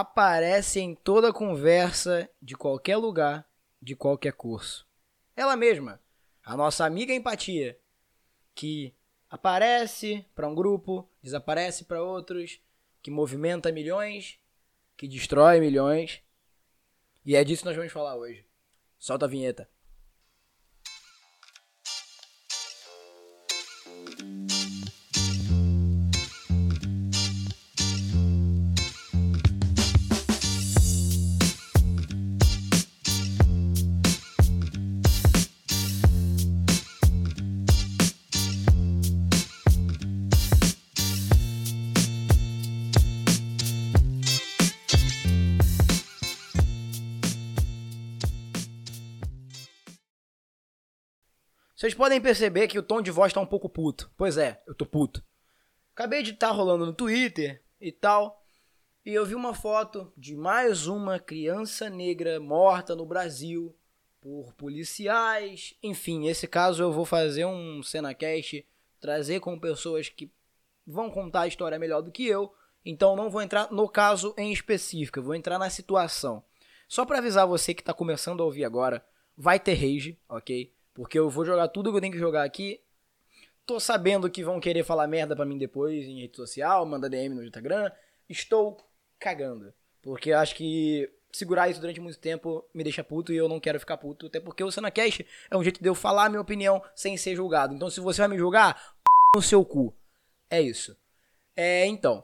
aparece em toda conversa de qualquer lugar, de qualquer curso. Ela mesma, a nossa amiga empatia, que aparece para um grupo, desaparece para outros, que movimenta milhões, que destrói milhões. E é disso que nós vamos falar hoje. Solta a vinheta. Vocês podem perceber que o tom de voz tá um pouco puto. Pois é, eu tô puto. Acabei de estar tá rolando no Twitter e tal, e eu vi uma foto de mais uma criança negra morta no Brasil por policiais. Enfim, esse caso eu vou fazer um CenaCast, trazer com pessoas que vão contar a história melhor do que eu. Então não vou entrar no caso em específico, eu vou entrar na situação. Só para avisar você que tá começando a ouvir agora, vai ter rage, ok? Porque eu vou jogar tudo que eu tenho que jogar aqui. Tô sabendo que vão querer falar merda pra mim depois em rede social, mandar DM no Instagram. Estou cagando. Porque acho que segurar isso durante muito tempo me deixa puto e eu não quero ficar puto. Até porque o Sanacast é um jeito de eu falar minha opinião sem ser julgado. Então se você vai me julgar, p... no seu cu. É isso. É, então.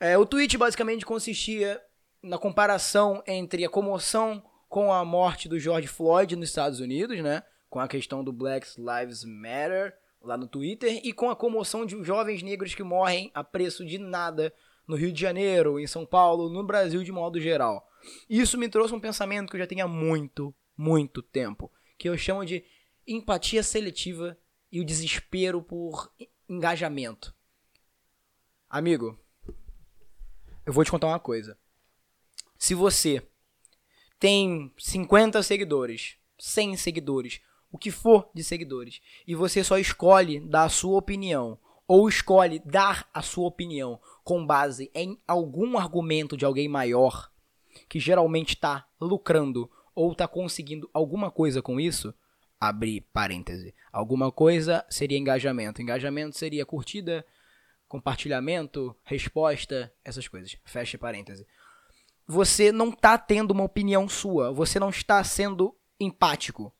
É, o tweet basicamente consistia na comparação entre a comoção com a morte do George Floyd nos Estados Unidos, né? Com a questão do Black Lives Matter lá no Twitter e com a comoção de jovens negros que morrem a preço de nada no Rio de Janeiro, em São Paulo, no Brasil de modo geral. Isso me trouxe um pensamento que eu já tenho há muito, muito tempo, que eu chamo de empatia seletiva e o desespero por engajamento. Amigo, eu vou te contar uma coisa. Se você tem 50 seguidores, 100 seguidores, o que for de seguidores, e você só escolhe dar a sua opinião, ou escolhe dar a sua opinião com base em algum argumento de alguém maior, que geralmente está lucrando ou está conseguindo alguma coisa com isso, abrir parêntese. Alguma coisa seria engajamento. Engajamento seria curtida, compartilhamento, resposta, essas coisas. Fecha parêntese. Você não está tendo uma opinião sua, você não está sendo empático.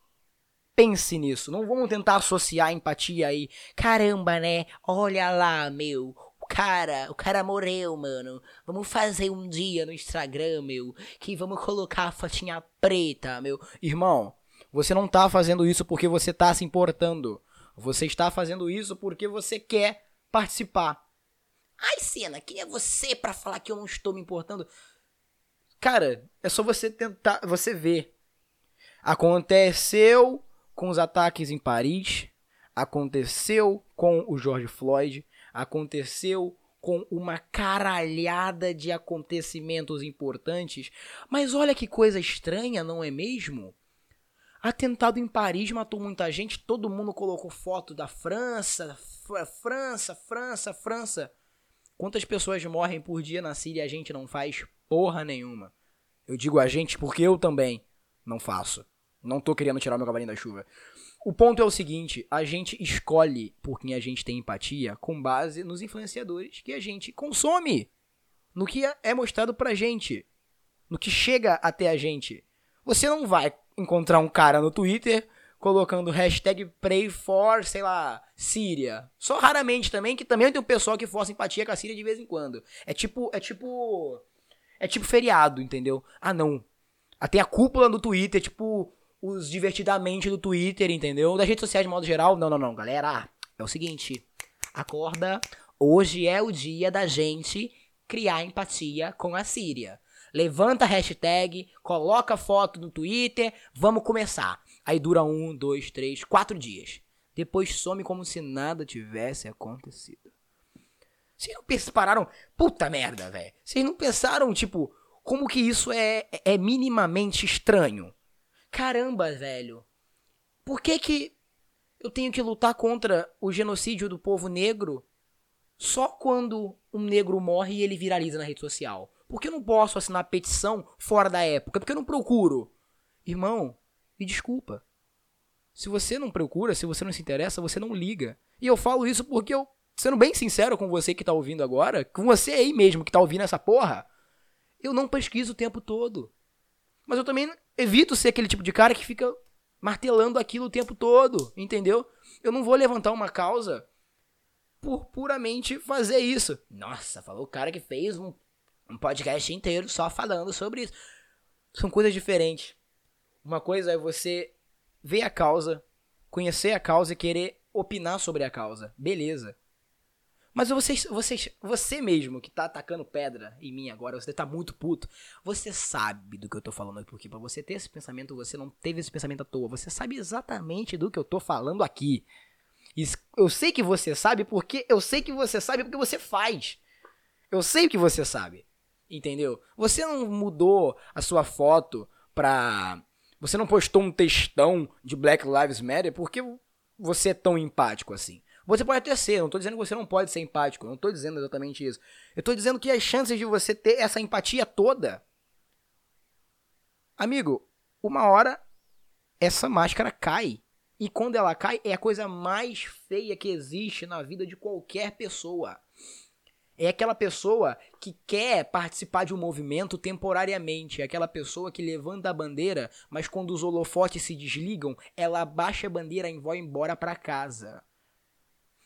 Pense nisso. Não vamos tentar associar empatia aí. Caramba, né? Olha lá, meu. O cara, o cara morreu, mano. Vamos fazer um dia no Instagram, meu. Que vamos colocar a fotinha preta, meu. Irmão, você não tá fazendo isso porque você tá se importando. Você está fazendo isso porque você quer participar. Ai, Cena, quem é você para falar que eu não estou me importando? Cara, é só você tentar, você ver. Aconteceu com os ataques em Paris, aconteceu com o George Floyd, aconteceu com uma caralhada de acontecimentos importantes. Mas olha que coisa estranha, não é mesmo? Atentado em Paris matou muita gente, todo mundo colocou foto da França, França, França, França. Quantas pessoas morrem por dia na Síria e a gente não faz porra nenhuma? Eu digo a gente porque eu também não faço. Não tô querendo tirar meu cavalinho da chuva. O ponto é o seguinte: a gente escolhe por quem a gente tem empatia com base nos influenciadores que a gente consome. No que é mostrado pra gente. No que chega até a gente. Você não vai encontrar um cara no Twitter colocando hashtag pray for, sei lá, Síria. Só raramente também, que também tem um pessoal que força empatia com a Síria de vez em quando. É tipo. É tipo. É tipo feriado, entendeu? Ah, não. Até a cúpula no Twitter, tipo os divertidamente do Twitter, entendeu? Das redes sociais de modo geral. Não, não, não, galera. É o seguinte. Acorda. Hoje é o dia da gente criar empatia com a Síria. Levanta a hashtag, coloca foto no Twitter, vamos começar. Aí dura um, dois, três, quatro dias. Depois some como se nada tivesse acontecido. Vocês não pensaram. Puta merda, velho. Vocês não pensaram, tipo, como que isso é, é minimamente estranho? Caramba, velho, por que que eu tenho que lutar contra o genocídio do povo negro só quando um negro morre e ele viraliza na rede social? Por que eu não posso assinar petição fora da época? Porque eu não procuro. Irmão, me desculpa. Se você não procura, se você não se interessa, você não liga. E eu falo isso porque eu, sendo bem sincero com você que tá ouvindo agora, com você aí mesmo que tá ouvindo essa porra, eu não pesquiso o tempo todo. Mas eu também evito ser aquele tipo de cara que fica martelando aquilo o tempo todo, entendeu? Eu não vou levantar uma causa por puramente fazer isso. Nossa, falou o cara que fez um, um podcast inteiro só falando sobre isso. São coisas diferentes. Uma coisa é você ver a causa, conhecer a causa e querer opinar sobre a causa. Beleza. Mas você, você, você mesmo que tá atacando pedra em mim agora, você tá muito puto, você sabe do que eu tô falando porque pra você ter esse pensamento, você não teve esse pensamento à toa, você sabe exatamente do que eu tô falando aqui. E eu sei que você sabe porque eu sei que você sabe porque você faz. Eu sei que você sabe. Entendeu? Você não mudou a sua foto pra. Você não postou um textão de Black Lives Matter porque você é tão empático assim. Você pode até ser, não tô dizendo que você não pode ser empático, não tô dizendo exatamente isso. Eu tô dizendo que as chances de você ter essa empatia toda. Amigo, uma hora essa máscara cai. E quando ela cai, é a coisa mais feia que existe na vida de qualquer pessoa. É aquela pessoa que quer participar de um movimento temporariamente. É aquela pessoa que levanta a bandeira, mas quando os holofotes se desligam, ela abaixa a bandeira e vai embora para casa.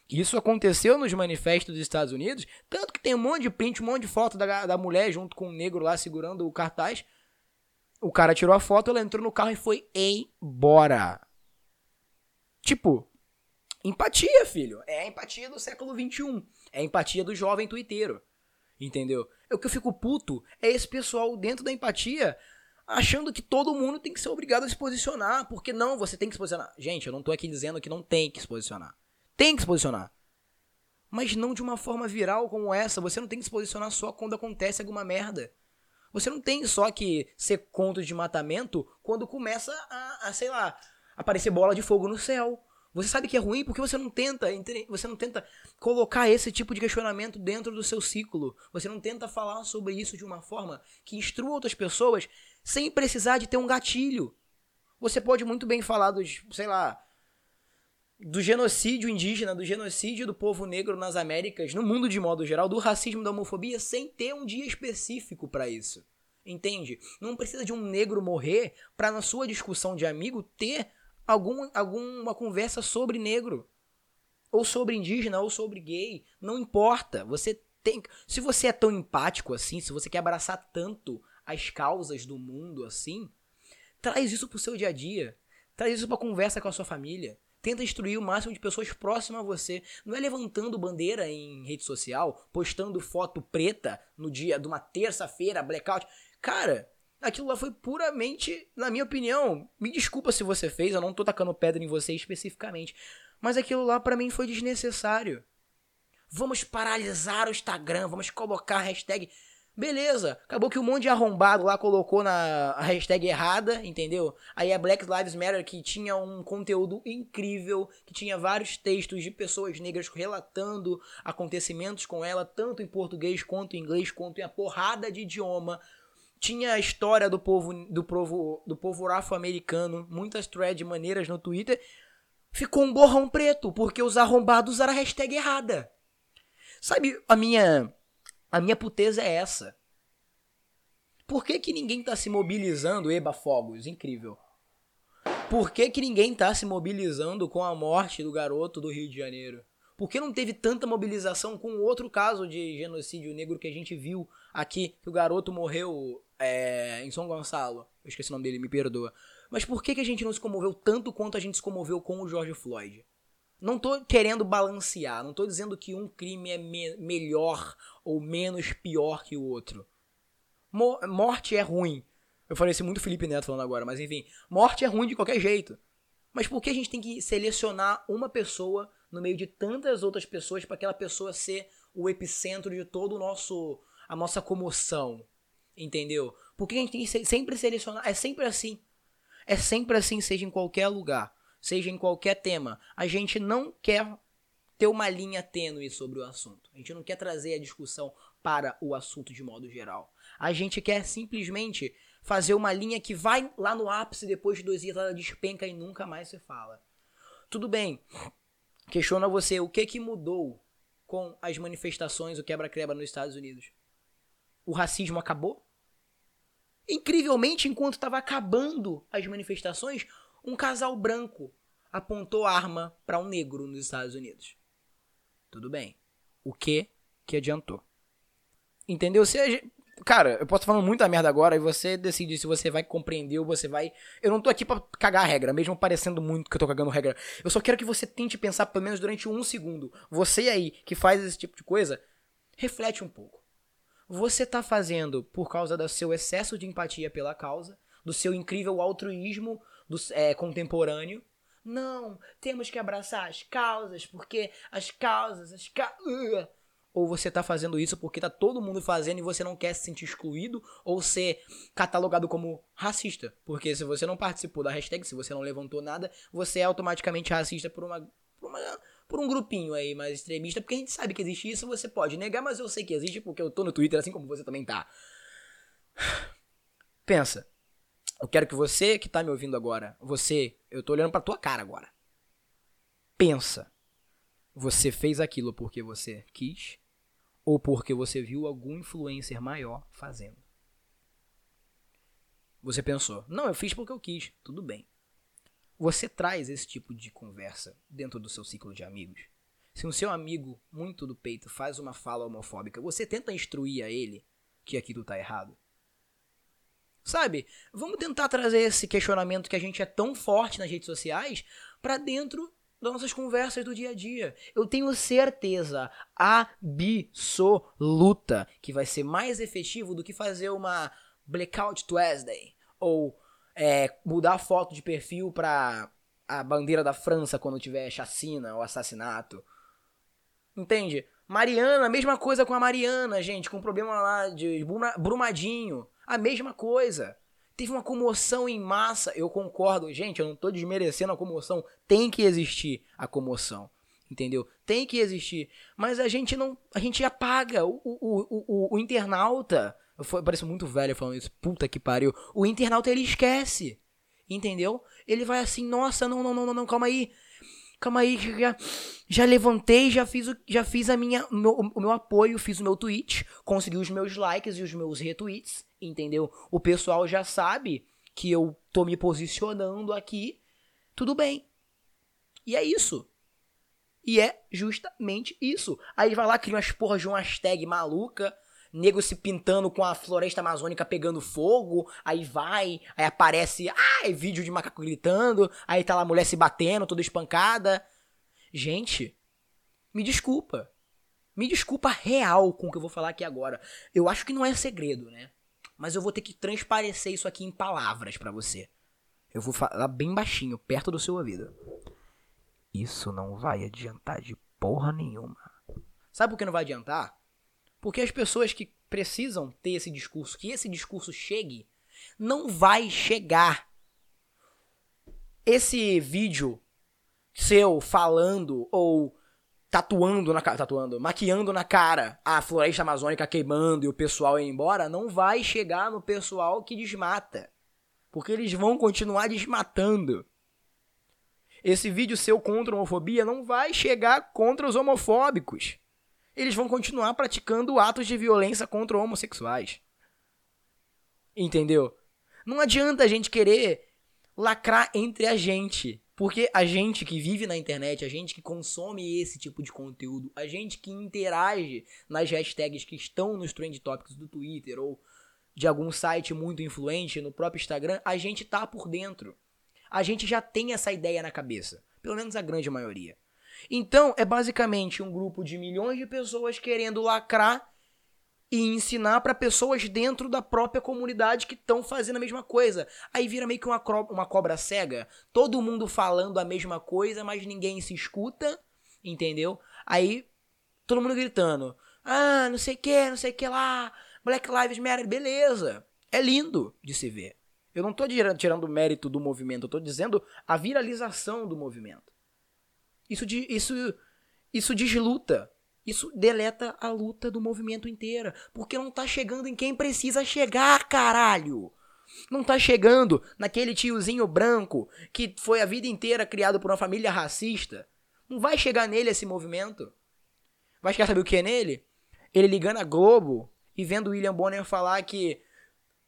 Isso aconteceu nos manifestos dos Estados Unidos, tanto que tem um monte de print, um monte de foto da, da mulher junto com o um negro lá segurando o cartaz. O cara tirou a foto, ela entrou no carro e foi embora. Tipo, empatia, filho. É a empatia do século XXI. É a empatia do jovem twitteiro. Entendeu? O que eu fico puto é esse pessoal dentro da empatia achando que todo mundo tem que ser obrigado a se posicionar. Porque não, você tem que se posicionar. Gente, eu não tô aqui dizendo que não tem que se posicionar. Tem que se posicionar. Mas não de uma forma viral como essa. Você não tem que se posicionar só quando acontece alguma merda. Você não tem só que ser contra de matamento quando começa a, a, sei lá, aparecer bola de fogo no céu. Você sabe que é ruim porque você não tenta, você não tenta colocar esse tipo de questionamento dentro do seu ciclo. Você não tenta falar sobre isso de uma forma que instrua outras pessoas sem precisar de ter um gatilho. Você pode muito bem falar dos, sei lá, do genocídio indígena, do genocídio do povo negro nas Américas, no mundo de modo geral, do racismo, da homofobia, sem ter um dia específico para isso. Entende? Não precisa de um negro morrer para na sua discussão de amigo ter algum, alguma conversa sobre negro, ou sobre indígena, ou sobre gay, não importa. Você tem, se você é tão empático assim, se você quer abraçar tanto as causas do mundo assim, traz isso pro seu dia a dia. Traz isso pra conversa com a sua família. Tenta instruir o máximo de pessoas próximas a você. Não é levantando bandeira em rede social, postando foto preta no dia de uma terça-feira, blackout. Cara, aquilo lá foi puramente, na minha opinião, me desculpa se você fez, eu não tô tacando pedra em você especificamente, mas aquilo lá para mim foi desnecessário. Vamos paralisar o Instagram, vamos colocar hashtag Beleza, acabou que um monte de arrombado lá colocou na hashtag errada, entendeu? Aí a Black Lives Matter, que tinha um conteúdo incrível, que tinha vários textos de pessoas negras relatando acontecimentos com ela, tanto em português quanto em inglês, quanto em a porrada de idioma. Tinha a história do povo do povo do povo afro-americano, muitas threads maneiras no Twitter. Ficou um borrão preto, porque os arrombados usaram a hashtag errada. Sabe a minha a minha puteza é essa. Por que, que ninguém tá se mobilizando, Eba Fogos? Incrível. Por que, que ninguém tá se mobilizando com a morte do garoto do Rio de Janeiro? Por que não teve tanta mobilização com outro caso de genocídio negro que a gente viu aqui, que o garoto morreu é, em São Gonçalo? Eu esqueci o nome dele, me perdoa. Mas por que, que a gente não se comoveu tanto quanto a gente se comoveu com o George Floyd? Não tô querendo balancear, não tô dizendo que um crime é me melhor ou menos pior que o outro. Mo morte é ruim. Eu falei isso muito Felipe Neto falando agora, mas enfim, morte é ruim de qualquer jeito. Mas por que a gente tem que selecionar uma pessoa no meio de tantas outras pessoas para aquela pessoa ser o epicentro de todo o nosso a nossa comoção? Entendeu? Por que a gente tem que sempre selecionar? É sempre assim. É sempre assim, seja em qualquer lugar seja em qualquer tema, a gente não quer ter uma linha tênue sobre o assunto. A gente não quer trazer a discussão para o assunto de modo geral. A gente quer simplesmente fazer uma linha que vai lá no ápice depois de dois dias ela despenca e nunca mais se fala. Tudo bem. Questiona você o que que mudou com as manifestações, o quebra-quebra nos Estados Unidos. O racismo acabou? Incrivelmente, enquanto estava acabando as manifestações, um casal branco apontou arma para um negro nos Estados Unidos. Tudo bem. O que que adiantou? Entendeu? Se Cara, eu posso estar falando muita merda agora e você decide se você vai compreender ou você vai. Eu não tô aqui pra cagar a regra, mesmo parecendo muito que eu tô cagando regra. Eu só quero que você tente pensar pelo menos durante um segundo. Você aí que faz esse tipo de coisa, reflete um pouco. Você tá fazendo por causa do seu excesso de empatia pela causa, do seu incrível altruísmo do, é, contemporâneo. Não, temos que abraçar as causas, porque as causas, as ou você tá fazendo isso porque tá todo mundo fazendo e você não quer se sentir excluído ou ser catalogado como racista. Porque se você não participou da hashtag, se você não levantou nada, você é automaticamente racista por uma, por uma por um grupinho aí mais extremista, porque a gente sabe que existe isso, você pode negar, mas eu sei que existe porque eu tô no Twitter assim como você também tá. Pensa. Eu quero que você que tá me ouvindo agora, você, eu tô olhando pra tua cara agora. Pensa. Você fez aquilo porque você quis ou porque você viu algum influencer maior fazendo. Você pensou, não, eu fiz porque eu quis, tudo bem. Você traz esse tipo de conversa dentro do seu ciclo de amigos. Se o seu amigo muito do peito faz uma fala homofóbica, você tenta instruir a ele que aquilo tá errado? Sabe? Vamos tentar trazer esse questionamento que a gente é tão forte nas redes sociais para dentro das nossas conversas do dia a dia. Eu tenho certeza absoluta que vai ser mais efetivo do que fazer uma Blackout Tuesday ou é, mudar a foto de perfil para a bandeira da França quando tiver chacina ou assassinato. Entende? Mariana, mesma coisa com a Mariana, gente, com problema lá de Brumadinho. A mesma coisa. Teve uma comoção em massa, eu concordo, gente, eu não tô desmerecendo a comoção, tem que existir a comoção, entendeu? Tem que existir, mas a gente não, a gente apaga. O, o, o, o, internauta, eu pareço muito velho falando isso, puta que pariu, o internauta ele esquece, entendeu? Ele vai assim, nossa, não, não, não, não calma aí, calma aí, já, já levantei, já fiz, o, já fiz a minha, o meu, o meu apoio, fiz o meu tweet, consegui os meus likes e os meus retweets, entendeu? O pessoal já sabe que eu tô me posicionando aqui, tudo bem. E é isso. E é justamente isso. Aí vai lá, cria umas porras de uma hashtag maluca, nego se pintando com a floresta amazônica pegando fogo, aí vai, aí aparece, ah, é vídeo de macaco gritando, aí tá lá a mulher se batendo, toda espancada. Gente, me desculpa. Me desculpa real com o que eu vou falar aqui agora. Eu acho que não é segredo, né? Mas eu vou ter que transparecer isso aqui em palavras para você. Eu vou falar bem baixinho, perto do seu ouvido. Isso não vai adiantar de porra nenhuma. Sabe por que não vai adiantar? Porque as pessoas que precisam ter esse discurso, que esse discurso chegue, não vai chegar. Esse vídeo seu falando ou tatuando na cara, tatuando, maquiando na cara a floresta amazônica queimando e o pessoal ir embora, não vai chegar no pessoal que desmata. Porque eles vão continuar desmatando. Esse vídeo seu contra a homofobia não vai chegar contra os homofóbicos eles vão continuar praticando atos de violência contra homossexuais. Entendeu? Não adianta a gente querer lacrar entre a gente. Porque a gente que vive na internet, a gente que consome esse tipo de conteúdo, a gente que interage nas hashtags que estão nos trend topics do Twitter ou de algum site muito influente no próprio Instagram, a gente tá por dentro. A gente já tem essa ideia na cabeça. Pelo menos a grande maioria. Então, é basicamente um grupo de milhões de pessoas querendo lacrar e ensinar para pessoas dentro da própria comunidade que estão fazendo a mesma coisa. Aí vira meio que uma, uma cobra cega, todo mundo falando a mesma coisa, mas ninguém se escuta, entendeu? Aí todo mundo gritando: "Ah, não sei que, não sei que lá, Black Lives Matter", beleza. É lindo de se ver. Eu não tô tirando o mérito do movimento, eu tô dizendo a viralização do movimento. Isso, isso, isso desluta Isso deleta a luta do movimento inteira. Porque não tá chegando em quem precisa chegar, caralho. Não tá chegando naquele tiozinho branco que foi a vida inteira criado por uma família racista. Não vai chegar nele esse movimento. Vai chegar saber o que é nele? Ele ligando a Globo e vendo William Bonner falar que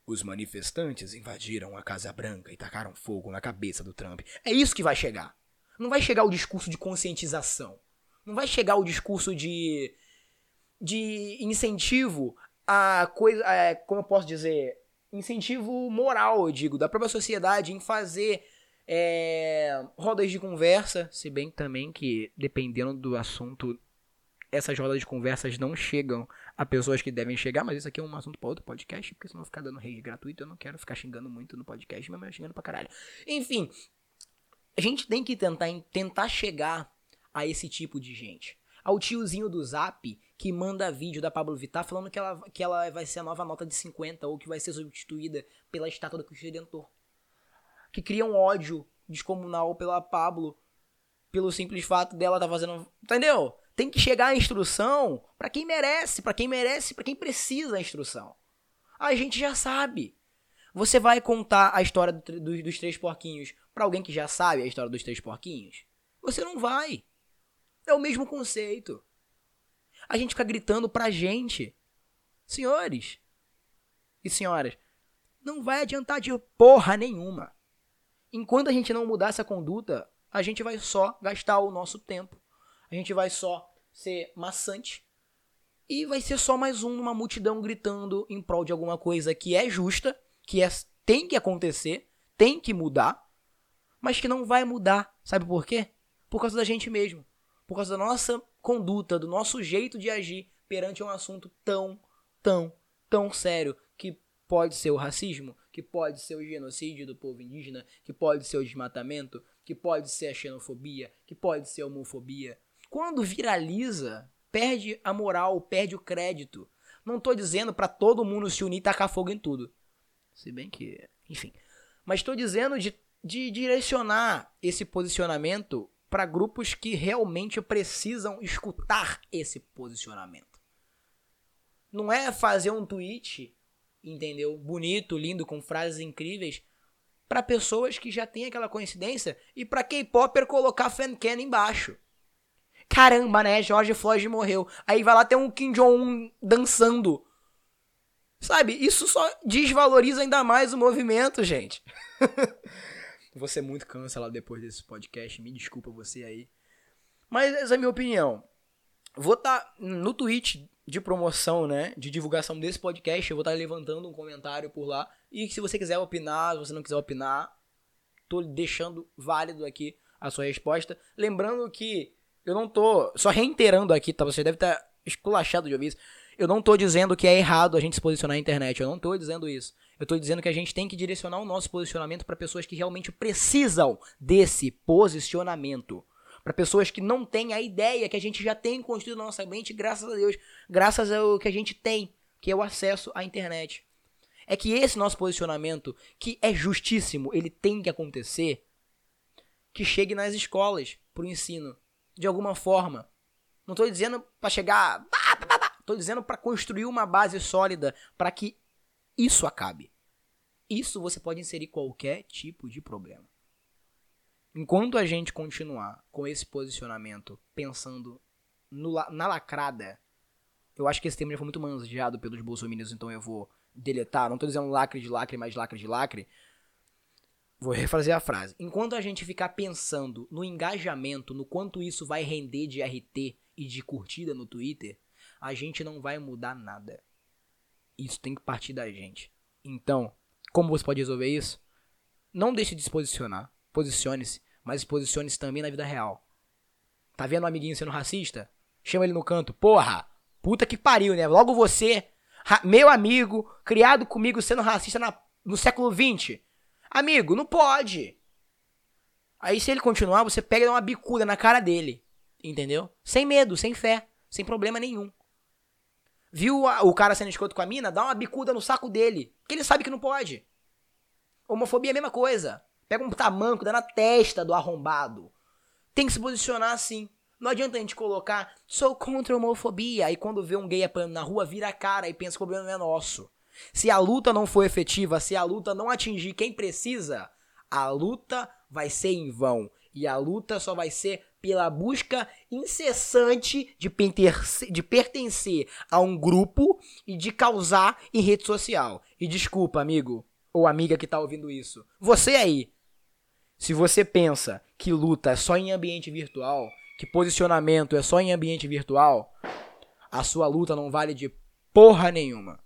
os manifestantes invadiram a Casa Branca e tacaram fogo na cabeça do Trump. É isso que vai chegar. Não vai chegar o discurso de conscientização. Não vai chegar o discurso de de incentivo a coisa, é, como eu posso dizer, incentivo moral, eu digo, da própria sociedade em fazer é, rodas de conversa, se bem também que dependendo do assunto essas rodas de conversas não chegam a pessoas que devem chegar, mas isso aqui é um assunto para outro podcast, porque senão ficar dando rede gratuito, eu não quero ficar xingando muito no podcast, mesmo xingando pra caralho. Enfim, a gente tem que tentar, tentar chegar a esse tipo de gente. Ao tiozinho do Zap que manda vídeo da Pablo Vittar falando que ela, que ela vai ser a nova nota de 50 ou que vai ser substituída pela estátua do Cristo Redentor. Que cria um ódio descomunal pela Pablo pelo simples fato dela tá fazendo. Entendeu? Tem que chegar a instrução para quem merece, para quem merece, para quem precisa da instrução. A gente já sabe. Você vai contar a história do, do, dos três porquinhos para alguém que já sabe a história dos três porquinhos? Você não vai. É o mesmo conceito. A gente fica gritando pra gente. Senhores e senhoras, não vai adiantar de porra nenhuma. Enquanto a gente não mudar essa conduta, a gente vai só gastar o nosso tempo a gente vai só ser maçante e vai ser só mais um numa multidão gritando em prol de alguma coisa que é justa, que é, tem que acontecer, tem que mudar, mas que não vai mudar. Sabe por quê? Por causa da gente mesmo. Por causa da nossa conduta, do nosso jeito de agir perante um assunto tão, tão, tão sério que pode ser o racismo, que pode ser o genocídio do povo indígena, que pode ser o desmatamento, que pode ser a xenofobia, que pode ser a homofobia, quando viraliza, perde a moral, perde o crédito. Não tô dizendo para todo mundo se unir e tacar fogo em tudo. Se bem que, enfim. Mas estou dizendo de, de direcionar esse posicionamento para grupos que realmente precisam escutar esse posicionamento. Não é fazer um tweet, entendeu? Bonito, lindo, com frases incríveis, para pessoas que já têm aquela coincidência e para K-Popper colocar fan embaixo. Caramba, né? George Floyd morreu. Aí vai lá ter um Kim Jong-un dançando. Sabe? Isso só desvaloriza ainda mais o movimento, gente. Vou ser muito cancelado depois desse podcast. Me desculpa você aí. Mas essa é a minha opinião. Vou estar tá no tweet de promoção, né? De divulgação desse podcast. Eu vou estar tá levantando um comentário por lá. E se você quiser opinar, se você não quiser opinar, tô deixando válido aqui a sua resposta. Lembrando que eu não tô. Só reiterando aqui, tá? Você deve estar tá esculachado de ouvir isso. Eu não tô dizendo que é errado a gente se posicionar na internet. Eu não tô dizendo isso. Eu tô dizendo que a gente tem que direcionar o nosso posicionamento para pessoas que realmente precisam desse posicionamento. Para pessoas que não têm a ideia que a gente já tem construído na nossa mente, graças a Deus, graças ao que a gente tem, que é o acesso à internet. É que esse nosso posicionamento, que é justíssimo, ele tem que acontecer, que chegue nas escolas, pro ensino de alguma forma. Não estou dizendo para chegar. Estou dizendo para construir uma base sólida para que isso acabe. Isso você pode inserir qualquer tipo de problema. Enquanto a gente continuar com esse posicionamento pensando no, na lacrada, eu acho que esse termo já foi muito manjado pelos bolsominions, então eu vou deletar. Não estou dizendo lacre de lacre, mas lacre de lacre. Vou refazer a frase. Enquanto a gente ficar pensando no engajamento, no quanto isso vai render de RT e de curtida no Twitter, a gente não vai mudar nada. Isso tem que partir da gente. Então, como você pode resolver isso? Não deixe de se posicionar. Posicione-se, mas posicione-se também na vida real. Tá vendo um amiguinho sendo racista? Chama ele no canto. Porra! Puta que pariu, né? Logo você, meu amigo, criado comigo sendo racista na, no século XX Amigo, não pode. Aí se ele continuar, você pega e dá uma bicuda na cara dele. Entendeu? Sem medo, sem fé, sem problema nenhum. Viu o cara sendo escroto com a mina? Dá uma bicuda no saco dele. Porque ele sabe que não pode. Homofobia é a mesma coisa. Pega um tamanco, dá na testa do arrombado. Tem que se posicionar assim. Não adianta a gente colocar, sou contra a homofobia, e quando vê um gay apanhando na rua, vira a cara e pensa que o problema é nosso. Se a luta não for efetiva, se a luta não atingir quem precisa, a luta vai ser em vão. E a luta só vai ser pela busca incessante de, de pertencer a um grupo e de causar em rede social. E desculpa, amigo ou amiga que tá ouvindo isso. Você aí, se você pensa que luta é só em ambiente virtual, que posicionamento é só em ambiente virtual, a sua luta não vale de porra nenhuma.